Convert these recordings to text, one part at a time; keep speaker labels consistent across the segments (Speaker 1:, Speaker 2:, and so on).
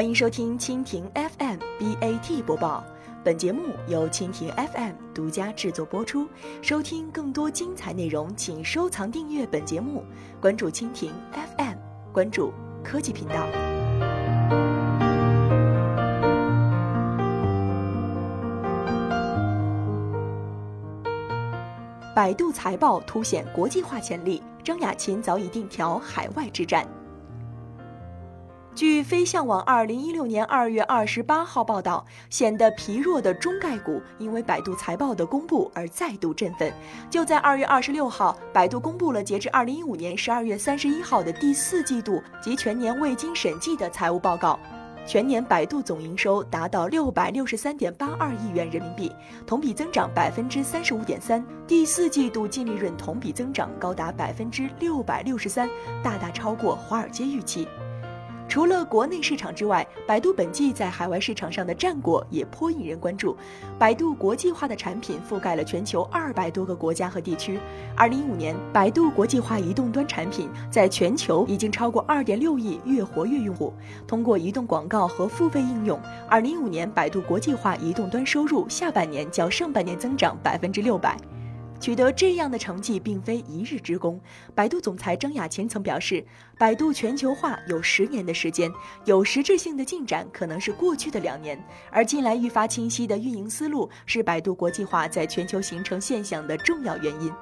Speaker 1: 欢迎收听蜻蜓 FM BAT 播报。本节目由蜻蜓 FM 独家制作播出。收听更多精彩内容，请收藏订阅本节目，关注蜻蜓 FM，关注科技频道。百度财报凸显国际化潜力，张亚勤早已定调海外之战。据飞象网二零一六年二月二十八号报道，显得疲弱的中概股因为百度财报的公布而再度振奋。就在二月二十六号，百度公布了截至二零一五年十二月三十一号的第四季度及全年未经审计的财务报告，全年百度总营收达到六百六十三点八二亿元人民币，同比增长百分之三十五点三。第四季度净利润同比增长高达百分之六百六十三，大大超过华尔街预期。除了国内市场之外，百度本季在海外市场上的战果也颇引人关注。百度国际化的产品覆盖了全球二百多个国家和地区。二零一五年，百度国际化移动端产品在全球已经超过二点六亿月活跃用户。通过移动广告和付费应用，二零一五年百度国际化移动端收入下半年较上半年增长百分之六百。取得这样的成绩并非一日之功。百度总裁张亚勤曾表示，百度全球化有十年的时间，有实质性的进展可能是过去的两年，而近来愈发清晰的运营思路是百度国际化在全球形成现象的重要原因。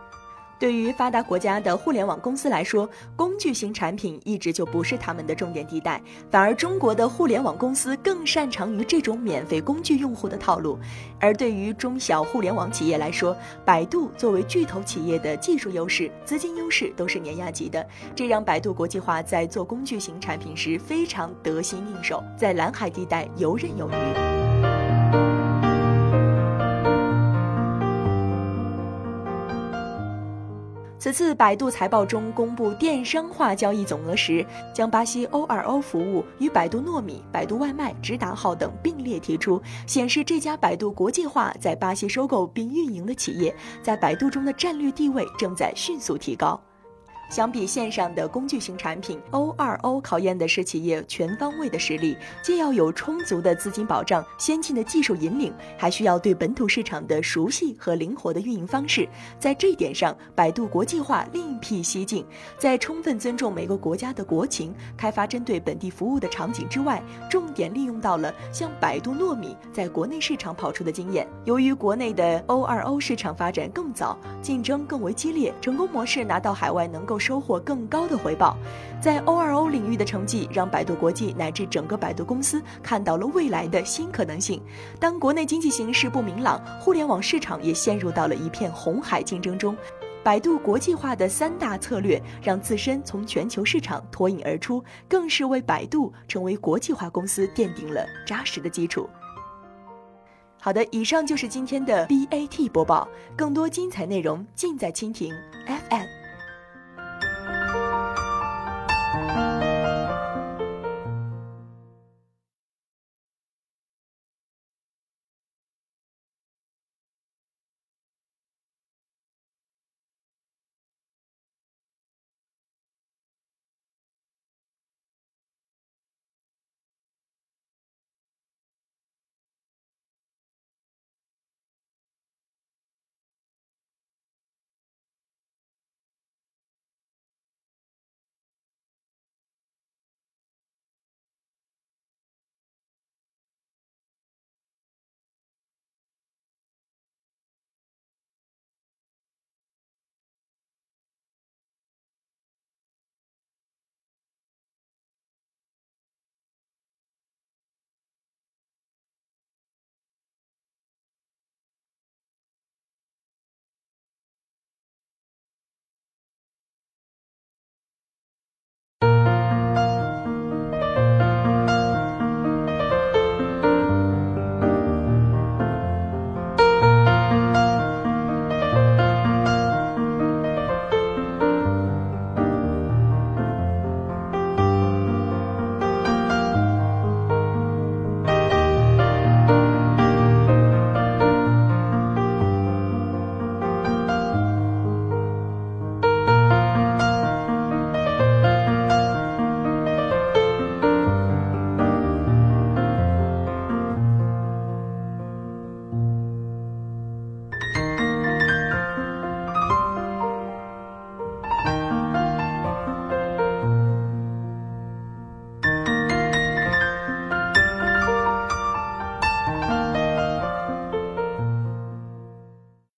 Speaker 1: 对于发达国家的互联网公司来说，工具型产品一直就不是他们的重点地带，反而中国的互联网公司更擅长于这种免费工具用户的套路。而对于中小互联网企业来说，百度作为巨头企业的技术优势、资金优势都是碾压级的，这让百度国际化在做工具型产品时非常得心应手，在蓝海地带游刃有余。此次百度财报中公布电商化交易总额时，将巴西 O2O 服务与百度糯米、百度外卖、直达号等并列提出，显示这家百度国际化在巴西收购并运营的企业，在百度中的战略地位正在迅速提高。相比线上的工具型产品，O2O 考验的是企业全方位的实力，既要有充足的资金保障、先进的技术引领，还需要对本土市场的熟悉和灵活的运营方式。在这一点上，百度国际化另辟蹊径，在充分尊重每个国家的国情、开发针对本地服务的场景之外，重点利用到了像百度糯米在国内市场跑出的经验。由于国内的 O2O 市场发展更早，竞争更为激烈，成功模式拿到海外能够收获更高的回报，在 O2O 领域的成绩让百度国际乃至整个百度公司看到了未来的新可能性。当国内经济形势不明朗，互联网市场也陷入到了一片红海竞争中，百度国际化的三大策略让自身从全球市场脱颖而出，更是为百度成为国际化公司奠定了扎实的基础。好的，以上就是今天的 BAT 播报，更多精彩内容尽在蜻蜓 FM。